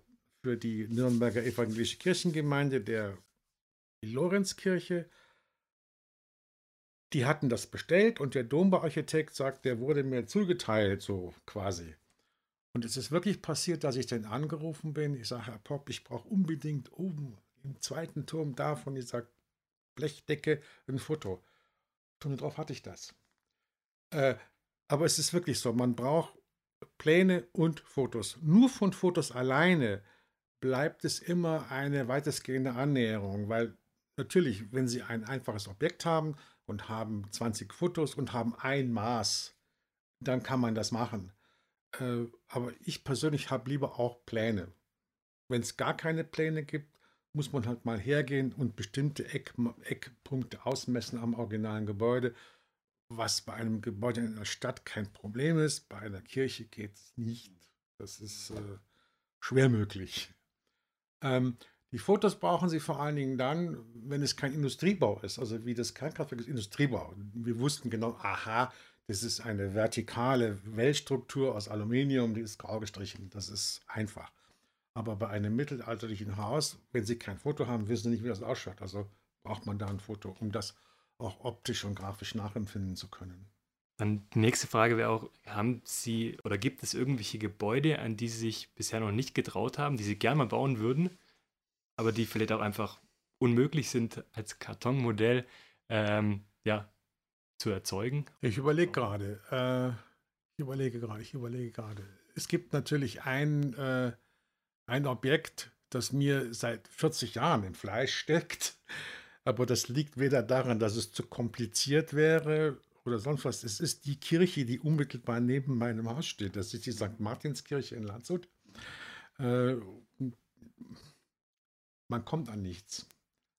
für die Nürnberger Evangelische Kirchengemeinde der Lorenzkirche. Die hatten das bestellt und der Dombauarchitekt sagt, der wurde mir zugeteilt, so quasi. Und es ist wirklich passiert, dass ich dann angerufen bin. Ich sage, Herr Popp, ich brauche unbedingt oben im zweiten Turm davon. Ich sage, Blechdecke ein Foto. Stunde drauf hatte ich das. Äh, aber es ist wirklich so, man braucht Pläne und Fotos. Nur von Fotos alleine bleibt es immer eine weitestgehende Annäherung, weil natürlich, wenn Sie ein einfaches Objekt haben und haben 20 Fotos und haben ein Maß, dann kann man das machen. Äh, aber ich persönlich habe lieber auch Pläne. Wenn es gar keine Pläne gibt, muss man halt mal hergehen und bestimmte Eck, Eckpunkte ausmessen am originalen Gebäude, was bei einem Gebäude in einer Stadt kein Problem ist. Bei einer Kirche geht es nicht. Das ist äh, schwer möglich. Ähm, die Fotos brauchen Sie vor allen Dingen dann, wenn es kein Industriebau ist. Also wie das Kernkraftwerk ist Industriebau. Wir wussten genau, aha, das ist eine vertikale Wellstruktur aus Aluminium, die ist grau gestrichen. Das ist einfach. Aber bei einem mittelalterlichen Haus, wenn Sie kein Foto haben, wissen Sie nicht, wie das ausschaut. Also braucht man da ein Foto, um das auch optisch und grafisch nachempfinden zu können. Dann die nächste Frage wäre auch, haben Sie oder gibt es irgendwelche Gebäude, an die Sie sich bisher noch nicht getraut haben, die Sie gerne mal bauen würden, aber die vielleicht auch einfach unmöglich sind als Kartonmodell ähm, ja, zu erzeugen? Ich überlege gerade, äh, ich überlege gerade, ich überlege gerade. Es gibt natürlich ein äh, ein Objekt, das mir seit 40 Jahren im Fleisch steckt. Aber das liegt weder daran, dass es zu kompliziert wäre oder sonst was. Es ist die Kirche, die unmittelbar neben meinem Haus steht. Das ist die St. Martinskirche in Landshut. Äh, man kommt an nichts.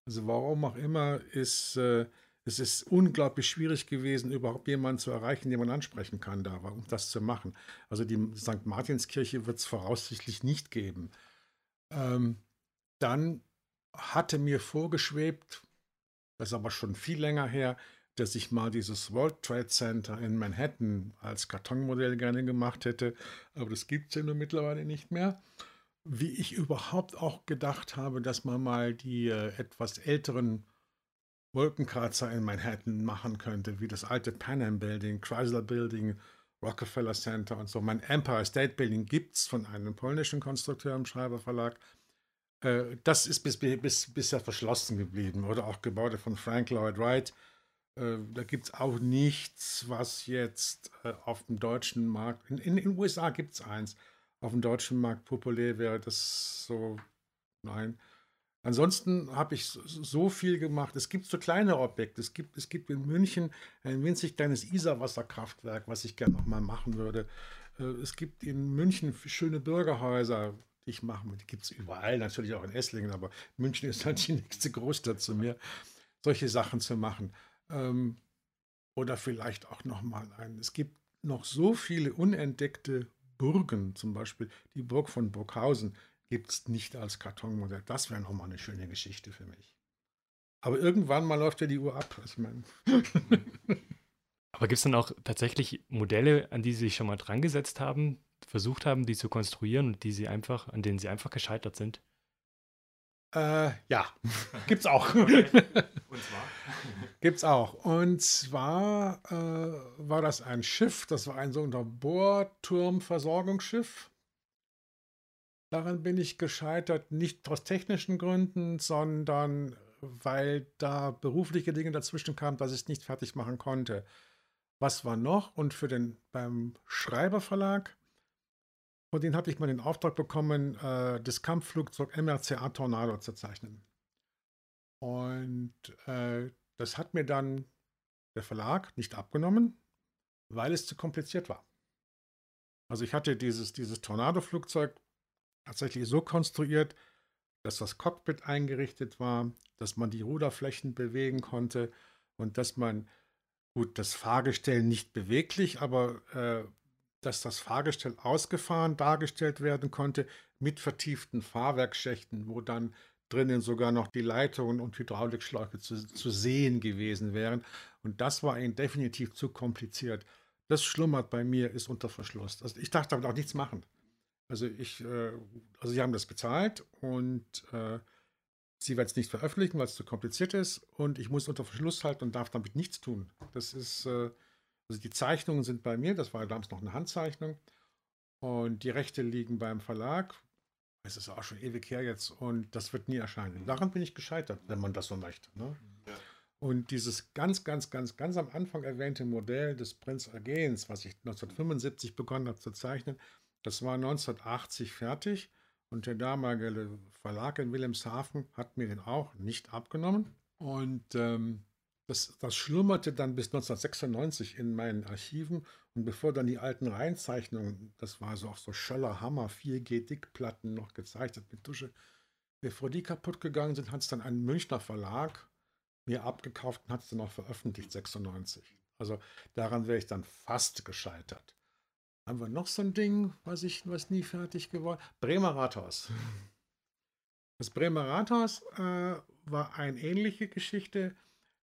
Also warum auch immer ist äh, es ist unglaublich schwierig gewesen, überhaupt jemanden zu erreichen, den man ansprechen kann, da, um das zu machen. Also die St. Martinskirche wird es voraussichtlich nicht geben. Ähm, dann hatte mir vorgeschwebt, das ist aber schon viel länger her, dass ich mal dieses World Trade Center in Manhattan als Kartonmodell gerne gemacht hätte, aber das gibt es ja nur mittlerweile nicht mehr. Wie ich überhaupt auch gedacht habe, dass man mal die äh, etwas älteren Wolkenkratzer in Manhattan machen könnte, wie das alte Pan Am Building, Chrysler Building, Rockefeller Center und so. Mein Empire State Building gibt es von einem polnischen Konstrukteur im Schreiberverlag. Äh, das ist bis, bis, bisher verschlossen geblieben. Oder auch Gebäude von Frank Lloyd Wright. Äh, da gibt es auch nichts, was jetzt äh, auf dem deutschen Markt, in, in den USA gibt es eins, auf dem deutschen Markt populär wäre. Das so, nein. Ansonsten habe ich so viel gemacht. Es gibt so kleine Objekte. Es gibt, es gibt in München ein winzig kleines Isarwasserkraftwerk, was ich gerne noch mal machen würde. Äh, es gibt in München schöne Bürgerhäuser, die ich machen Die gibt es überall, natürlich auch in Esslingen, aber München ist halt die nächste Großstadt zu mir, solche Sachen zu machen. Ähm, oder vielleicht auch noch mal ein. Es gibt noch so viele unentdeckte Burgen, zum Beispiel die Burg von Burghausen, gibt es nicht als Kartonmodell. Das wäre nochmal eine schöne Geschichte für mich. Aber irgendwann mal läuft ja die Uhr ab. Ich meine. Aber gibt es dann auch tatsächlich Modelle, an die Sie sich schon mal dran gesetzt haben, versucht haben, die zu konstruieren und die Sie einfach, an denen Sie einfach gescheitert sind? Äh, ja, gibt's auch. Okay. Und zwar? Gibt's auch. Und zwar äh, war das ein Schiff, das war ein sogenannter Bohrturmversorgungsschiff. Daran bin ich gescheitert, nicht aus technischen Gründen, sondern weil da berufliche Dinge dazwischen kamen, dass ich es nicht fertig machen konnte. Was war noch? Und für den beim Schreiberverlag von denen hatte ich mal den Auftrag bekommen, äh, das Kampfflugzeug MRCA Tornado zu zeichnen. Und äh, das hat mir dann der Verlag nicht abgenommen, weil es zu kompliziert war. Also ich hatte dieses, dieses Tornado-Flugzeug tatsächlich so konstruiert, dass das Cockpit eingerichtet war, dass man die Ruderflächen bewegen konnte und dass man, gut, das Fahrgestell nicht beweglich, aber äh, dass das Fahrgestell ausgefahren dargestellt werden konnte mit vertieften Fahrwerkschächten, wo dann drinnen sogar noch die Leitungen und Hydraulikschläuche zu, zu sehen gewesen wären. Und das war ihnen definitiv zu kompliziert. Das schlummert bei mir, ist unter Verschluss. Also ich dachte damit auch nichts machen. Also ich, äh, also sie haben das bezahlt und äh, sie werden es nicht veröffentlichen, weil es zu kompliziert ist und ich muss unter Verschluss halten und darf damit nichts tun. Das ist, äh, also die Zeichnungen sind bei mir, das war damals noch eine Handzeichnung. Und die Rechte liegen beim Verlag. Es ist auch schon ewig her jetzt und das wird nie erscheinen. Daran bin ich gescheitert, wenn man das so möchte. Ne? Ja. Und dieses ganz, ganz, ganz, ganz am Anfang erwähnte Modell des Prinz Eugens, was ich 1975 begonnen habe zu zeichnen, das war 1980 fertig und der damalige Verlag in Wilhelmshaven hat mir den auch nicht abgenommen. Und ähm, das, das schlummerte dann bis 1996 in meinen Archiven und bevor dann die alten Reinzeichnungen, das war so auf so Schöller Hammer 4G Dickplatten noch gezeichnet mit Tusche, bevor die kaputt gegangen sind, hat es dann ein Münchner Verlag mir abgekauft und hat es dann auch veröffentlicht, 96. Also daran wäre ich dann fast gescheitert. Haben wir noch so ein Ding, was ich, was nie fertig geworden Bremer Rathaus. Das Bremer Rathaus äh, war eine ähnliche Geschichte.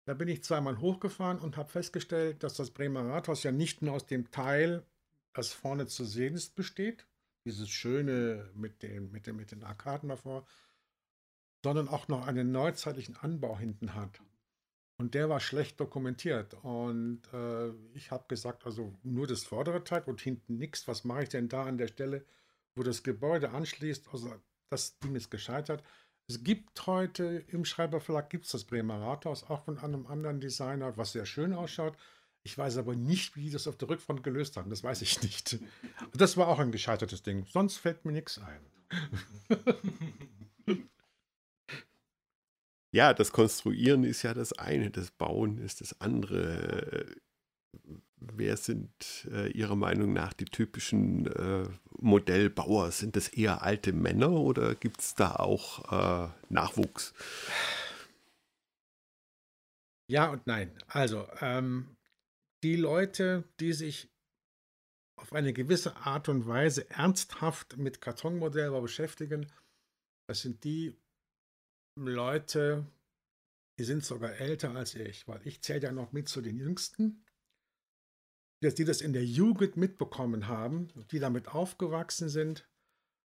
Da bin ich zweimal hochgefahren und habe festgestellt, dass das Bremer Rathaus ja nicht nur aus dem Teil, das vorne zu sehen ist, besteht, dieses schöne mit, dem, mit, dem, mit den Arkaden davor, sondern auch noch einen neuzeitlichen Anbau hinten hat. Und der war schlecht dokumentiert. Und äh, ich habe gesagt, also nur das vordere Teil und hinten nichts. Was mache ich denn da an der Stelle, wo das Gebäude anschließt? Also das Ding ist gescheitert. Es gibt heute im Schreiberverlag gibt es das Bremer Rathaus, auch von einem anderen Designer, was sehr schön ausschaut. Ich weiß aber nicht, wie die das auf der Rückfront gelöst haben. Das weiß ich nicht. Das war auch ein gescheitertes Ding. Sonst fällt mir nichts ein. Ja, das Konstruieren ist ja das eine, das Bauen ist das andere wer sind äh, Ihrer Meinung nach die typischen äh, Modellbauer? Sind das eher alte Männer oder gibt es da auch äh, Nachwuchs? Ja und nein. Also, ähm, die Leute, die sich auf eine gewisse Art und Weise ernsthaft mit Kartonmodellbau beschäftigen, das sind die Leute, die sind sogar älter als ich, weil ich zähle ja noch mit zu den Jüngsten die das in der Jugend mitbekommen haben, die damit aufgewachsen sind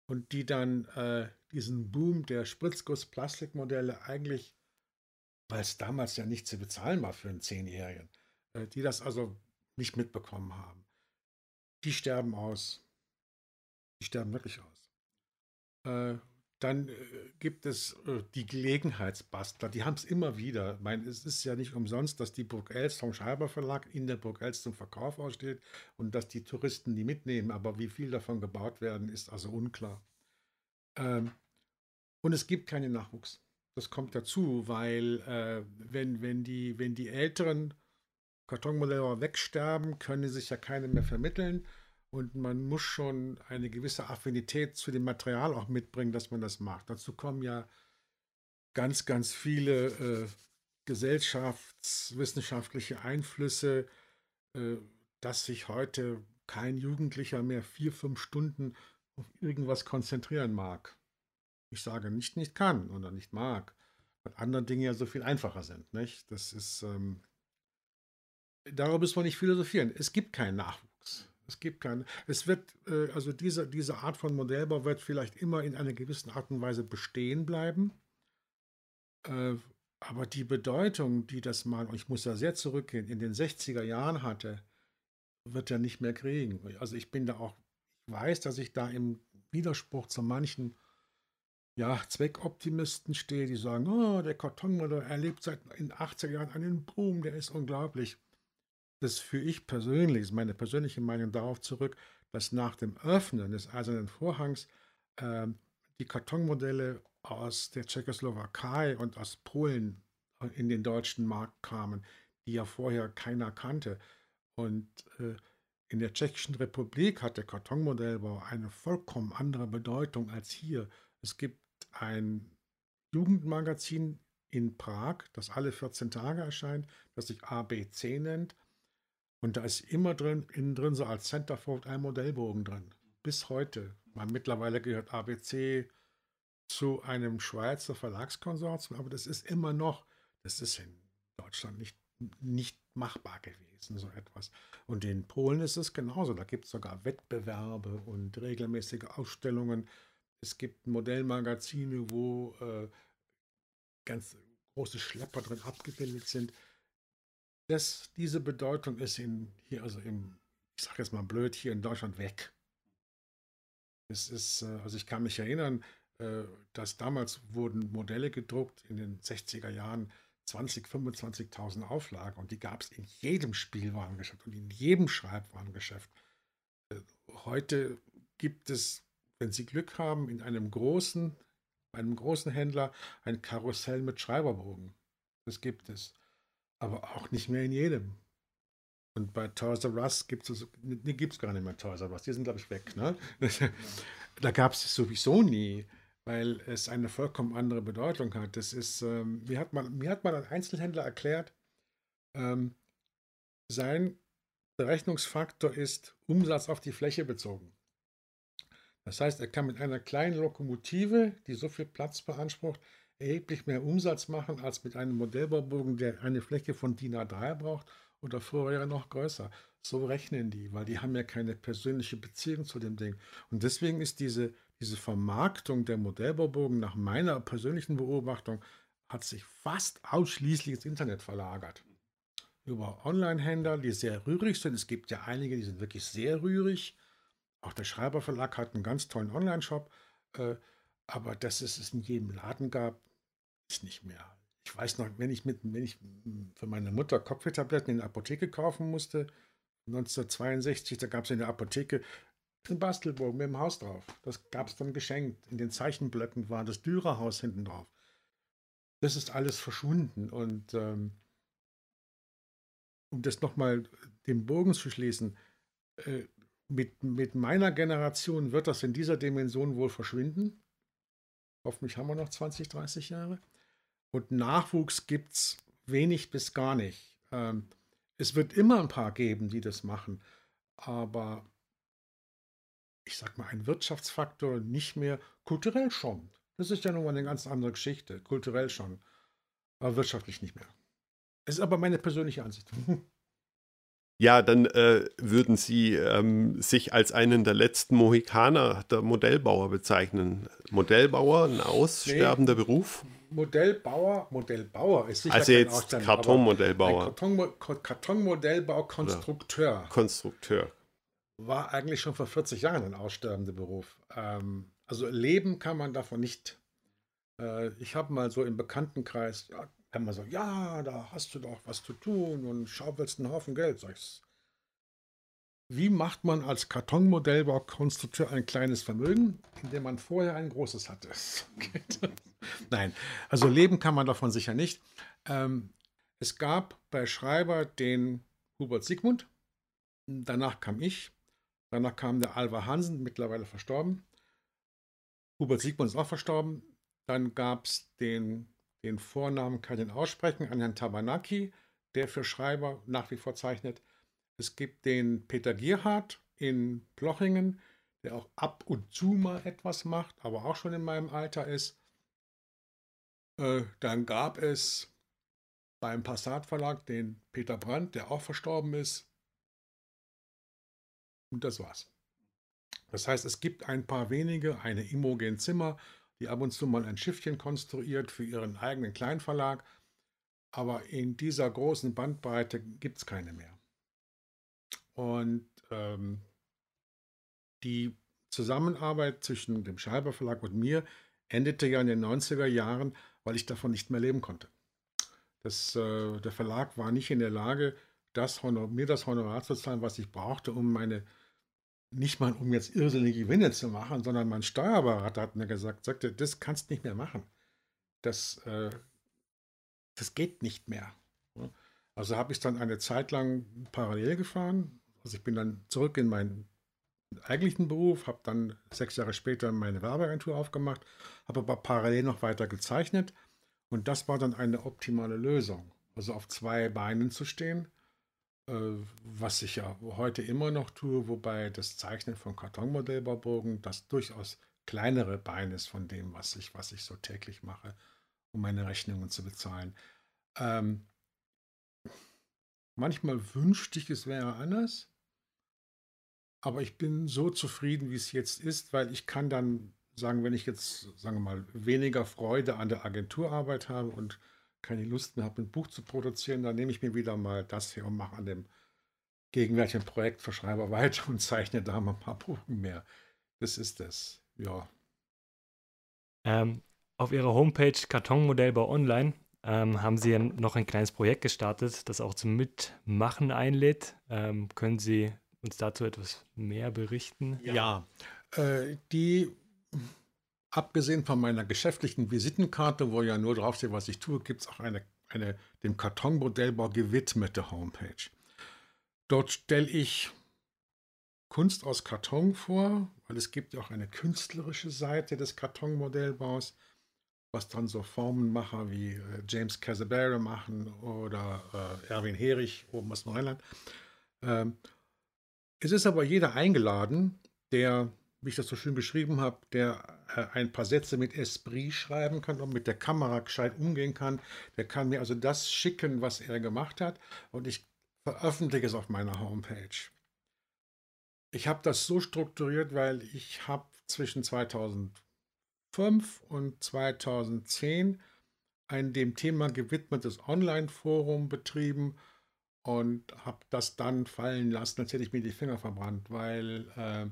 und die dann äh, diesen Boom der Spritzguss-Plastikmodelle eigentlich, weil es damals ja nicht zu bezahlen war für einen Zehnjährigen, äh, die das also nicht mitbekommen haben. Die sterben aus. Die sterben wirklich aus. Äh, dann äh, gibt es äh, die Gelegenheitsbastler, die haben es immer wieder. Ich meine, es ist ja nicht umsonst, dass die Burg Elst vom Schreiber Verlag in der Burg Elst zum Verkauf aussteht und dass die Touristen die mitnehmen. Aber wie viel davon gebaut werden, ist also unklar. Ähm, und es gibt keinen Nachwuchs. Das kommt dazu, weil äh, wenn, wenn, die, wenn die älteren Kartonmodelle wegsterben, können sich ja keine mehr vermitteln. Und man muss schon eine gewisse Affinität zu dem Material auch mitbringen, dass man das macht. Dazu kommen ja ganz, ganz viele äh, gesellschaftswissenschaftliche Einflüsse, äh, dass sich heute kein Jugendlicher mehr vier, fünf Stunden auf irgendwas konzentrieren mag. Ich sage nicht, nicht kann oder nicht mag, weil andere Dinge ja so viel einfacher sind. Nicht? Das ist, ähm, darüber müssen wir nicht philosophieren. Es gibt keinen Nachwuchs. Es gibt keinen. Es wird, äh, also diese, diese Art von Modellbau wird vielleicht immer in einer gewissen Art und Weise bestehen bleiben. Äh, aber die Bedeutung, die das mal, und ich muss da sehr zurückgehen, in den 60er Jahren hatte, wird er nicht mehr kriegen. Also ich bin da auch, ich weiß, dass ich da im Widerspruch zu manchen ja, Zweckoptimisten stehe, die sagen, oh, der Kartonmodell erlebt seit den 80er Jahren einen Boom, der ist unglaublich. Das führe ich persönlich, ist meine persönliche Meinung darauf zurück, dass nach dem Öffnen des Eisernen Vorhangs äh, die Kartonmodelle aus der Tschechoslowakei und aus Polen in den deutschen Markt kamen, die ja vorher keiner kannte. Und äh, in der Tschechischen Republik hat der Kartonmodellbau eine vollkommen andere Bedeutung als hier. Es gibt ein Jugendmagazin in Prag, das alle 14 Tage erscheint, das sich ABC nennt. Und da ist immer drin, innen drin so als Centerfold ein Modellbogen drin. Bis heute. Man mittlerweile gehört ABC zu einem Schweizer Verlagskonsortium, aber das ist immer noch, das ist in Deutschland nicht, nicht machbar gewesen, so etwas. Und in Polen ist es genauso. Da gibt es sogar Wettbewerbe und regelmäßige Ausstellungen. Es gibt Modellmagazine, wo äh, ganz große Schlepper drin abgebildet sind. Das, diese Bedeutung ist in, hier, also im, ich sage jetzt mal blöd, hier in Deutschland weg. Es ist, äh, also ich kann mich erinnern, äh, dass damals wurden Modelle gedruckt in den 60er Jahren, 20, 25.000 Auflagen und die gab es in jedem Spielwarengeschäft und in jedem Schreibwarengeschäft. Äh, heute gibt es, wenn Sie Glück haben, in einem großen, einem großen Händler ein Karussell mit Schreiberbogen. Das gibt es. Aber auch nicht mehr in jedem. Und bei Toys R Us gibt es nee, gibt's gar nicht mehr Toys R Us. Die sind, glaube ich, weg. Ne? da gab es sowieso nie weil es eine vollkommen andere Bedeutung hat. Das ist, ähm, mir, hat man, mir hat mal ein Einzelhändler erklärt, ähm, sein Berechnungsfaktor ist Umsatz auf die Fläche bezogen. Das heißt, er kann mit einer kleinen Lokomotive, die so viel Platz beansprucht, erheblich mehr Umsatz machen als mit einem Modellbaubogen, der eine Fläche von DIN A3 braucht oder vorher noch größer. So rechnen die, weil die haben ja keine persönliche Beziehung zu dem Ding. Und deswegen ist diese diese Vermarktung der Modellbaubogen nach meiner persönlichen Beobachtung hat sich fast ausschließlich ins Internet verlagert. Über Online-Händler, die sehr rührig sind. Es gibt ja einige, die sind wirklich sehr rührig. Auch der Schreiber Verlag hat einen ganz tollen Online-Shop. Äh, aber dass es es in jedem Laden gab, ist nicht mehr. Ich weiß noch, wenn ich, mit, wenn ich für meine Mutter Kopfwehtabletten in der Apotheke kaufen musste, 1962, da gab es in der Apotheke ein Bastelbogen mit dem Haus drauf. Das gab es dann geschenkt. In den Zeichenblöcken war das Dürerhaus hinten drauf. Das ist alles verschwunden. Und ähm, um das nochmal den Bogen zu schließen, äh, mit, mit meiner Generation wird das in dieser Dimension wohl verschwinden. Hoffentlich haben wir noch 20, 30 Jahre. Und Nachwuchs gibt es wenig bis gar nicht. Ähm, es wird immer ein paar geben, die das machen. Aber ich sag mal, ein Wirtschaftsfaktor nicht mehr, kulturell schon. Das ist ja nun mal eine ganz andere Geschichte, kulturell schon, aber wirtschaftlich nicht mehr. Es ist aber meine persönliche Ansicht. Ja, dann äh, würden Sie ähm, sich als einen der letzten Mohikaner der Modellbauer bezeichnen. Modellbauer, ein aussterbender nee, Beruf? Modellbauer, Modellbauer ist sicher Also jetzt Kartonmodellbauer. Karton, Kartonmodellbau, Konstrukteur. Konstrukteur war eigentlich schon vor 40 Jahren ein aussterbender Beruf. Ähm, also leben kann man davon nicht. Äh, ich habe mal so im Bekanntenkreis ja, immer so, ja, da hast du doch was zu tun und schaufelst einen Haufen Geld. Sag ich, wie macht man als Kartonmodellbaukonstrukteur ein kleines Vermögen, indem man vorher ein großes hatte? Nein, also leben kann man davon sicher nicht. Ähm, es gab bei Schreiber den Hubert Sigmund, danach kam ich, Danach kam der Alvar Hansen, mittlerweile verstorben. Hubert Siegmund ist auch verstorben. Dann gab es den, den Vornamen, kann ich aussprechen, an Herrn Tabanaki, der für Schreiber nach wie vor zeichnet. Es gibt den Peter Gierhardt in Plochingen, der auch ab und zu mal etwas macht, aber auch schon in meinem Alter ist. Äh, dann gab es beim Passat Verlag den Peter Brandt, der auch verstorben ist. Und das war's. Das heißt, es gibt ein paar wenige, eine Imogen Zimmer, die ab und zu mal ein Schiffchen konstruiert für ihren eigenen Kleinverlag. Aber in dieser großen Bandbreite gibt es keine mehr. Und ähm, die Zusammenarbeit zwischen dem Schreiber Verlag und mir endete ja in den 90er Jahren, weil ich davon nicht mehr leben konnte. Das, äh, der Verlag war nicht in der Lage, das Honor, mir das Honorar zu zahlen, was ich brauchte, um meine, nicht mal um jetzt irrsinnige Gewinne zu machen, sondern mein Steuerberater hat mir gesagt, sagte, das kannst du nicht mehr machen. Das, äh, das geht nicht mehr. Also habe ich dann eine Zeit lang parallel gefahren. Also ich bin dann zurück in meinen eigentlichen Beruf, habe dann sechs Jahre später meine Werbeagentur aufgemacht, habe aber parallel noch weiter gezeichnet und das war dann eine optimale Lösung. Also auf zwei Beinen zu stehen, was ich ja heute immer noch tue, wobei das Zeichnen von Kartonmodellbaubogen das durchaus kleinere Bein ist von dem, was ich, was ich so täglich mache, um meine Rechnungen zu bezahlen. Ähm, manchmal wünschte ich, es wäre anders, aber ich bin so zufrieden, wie es jetzt ist, weil ich kann dann sagen, wenn ich jetzt, sagen wir mal, weniger Freude an der Agenturarbeit habe und keine Lust mehr habe, ein Buch zu produzieren, dann nehme ich mir wieder mal das hier und mache an dem gegenwärtigen Projekt für Schreiber weiter und zeichne da mal ein paar Bogen mehr. Das ist es, ja. Ähm, auf Ihrer Homepage Kartonmodellbau Online ähm, haben Sie noch ein kleines Projekt gestartet, das auch zum Mitmachen einlädt. Ähm, können Sie uns dazu etwas mehr berichten? Ja, äh, die, abgesehen von meiner geschäftlichen Visitenkarte, wo ja nur draufsteht, was ich tue, gibt es auch eine, eine dem Kartonmodellbau gewidmete Homepage. Dort stelle ich Kunst aus Karton vor, weil es gibt ja auch eine künstlerische Seite des Kartonmodellbaus, was dann so Formenmacher wie äh, James Casabera machen oder äh, Erwin Herich oben aus Neuland. Ähm, es ist aber jeder eingeladen, der, wie ich das so schön beschrieben habe, der äh, ein paar Sätze mit Esprit schreiben kann und mit der Kamera gescheit umgehen kann. Der kann mir also das schicken, was er gemacht hat und ich veröffentliche es auf meiner Homepage. Ich habe das so strukturiert, weil ich habe zwischen 2005 und 2010 ein dem Thema gewidmetes Online-Forum betrieben und habe das dann fallen lassen, als hätte ich mir die Finger verbrannt, weil äh,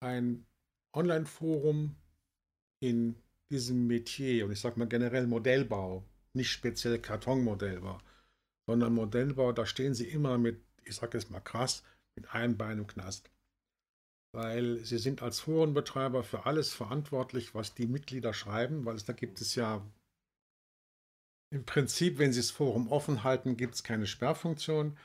ein Online-Forum in diesem Metier, und ich sage mal generell Modellbau, nicht speziell Kartonmodellbau, sondern Modellbau, da stehen sie immer mit, ich sage jetzt mal krass, mit einem Bein im Knast. Weil sie sind als Forenbetreiber für alles verantwortlich, was die Mitglieder schreiben, weil es da gibt es ja im Prinzip, wenn Sie das Forum offen halten, gibt es keine Sperrfunktion.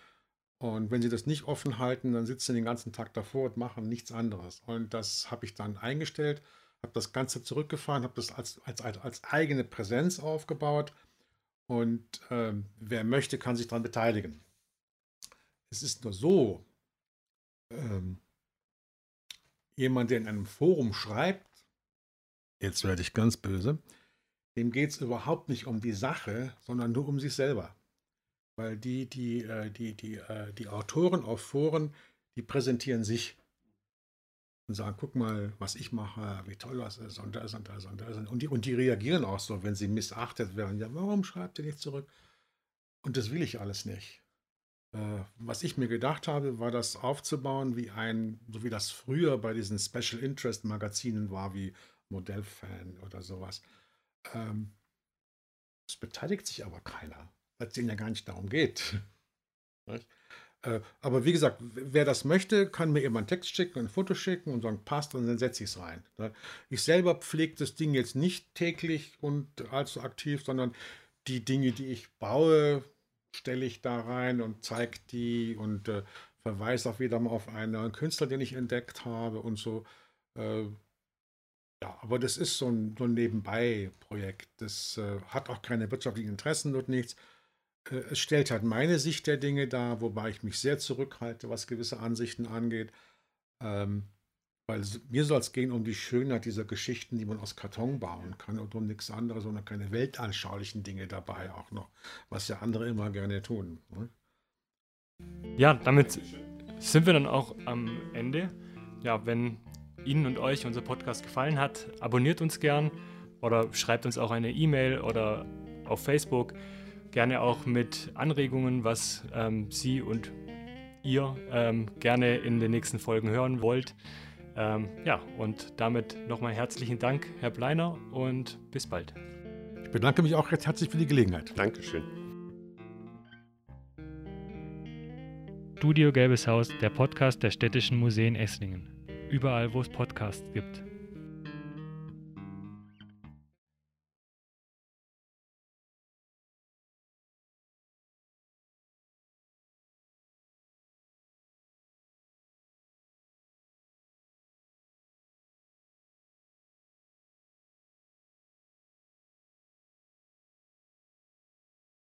Und wenn Sie das nicht offen halten, dann sitzen Sie den ganzen Tag davor und machen nichts anderes. Und das habe ich dann eingestellt, habe das Ganze zurückgefahren, habe das als, als, als eigene Präsenz aufgebaut. Und ähm, wer möchte, kann sich daran beteiligen. Es ist nur so, ähm, jemand, der in einem Forum schreibt, jetzt werde ich ganz böse, dem geht es überhaupt nicht um die Sache, sondern nur um sich selber. Weil die, die, äh, die, die, äh, die Autoren auf Foren, die präsentieren sich und sagen, guck mal, was ich mache, wie toll das ist und das und das und das. Und die, und die reagieren auch so, wenn sie missachtet werden. Ja, warum schreibt ihr nicht zurück? Und das will ich alles nicht. Äh, was ich mir gedacht habe, war das aufzubauen wie ein, so wie das früher bei diesen Special Interest Magazinen war, wie Modellfan oder sowas. Ähm, es beteiligt sich aber keiner, weil es denen ja gar nicht darum geht. äh, aber wie gesagt, wer das möchte, kann mir eben einen Text schicken, ein Foto schicken und sagen, passt, und dann setze ich es rein. Ne? Ich selber pflege das Ding jetzt nicht täglich und allzu aktiv, sondern die Dinge, die ich baue, stelle ich da rein und zeige die und äh, verweise auch wieder mal auf einen Künstler, den ich entdeckt habe und so. Äh, ja, aber das ist so ein, so ein Nebenbei-Projekt. Das äh, hat auch keine wirtschaftlichen Interessen und nichts. Äh, es stellt halt meine Sicht der Dinge dar, wobei ich mich sehr zurückhalte, was gewisse Ansichten angeht. Ähm, weil mir soll es gehen um die Schönheit dieser Geschichten, die man aus Karton bauen kann und um nichts anderes, sondern keine weltanschaulichen Dinge dabei auch noch, was ja andere immer gerne tun. Ne? Ja, damit sind wir dann auch am Ende. Ja, wenn Ihnen und euch unser Podcast gefallen hat, abonniert uns gern oder schreibt uns auch eine E-Mail oder auf Facebook. Gerne auch mit Anregungen, was ähm, Sie und ihr ähm, gerne in den nächsten Folgen hören wollt. Ähm, ja, und damit nochmal herzlichen Dank, Herr Bleiner, und bis bald. Ich bedanke mich auch recht herzlich für die Gelegenheit. Dankeschön. Studio Gelbes Haus, der Podcast der Städtischen Museen Esslingen. Überall, wo es Podcasts gibt.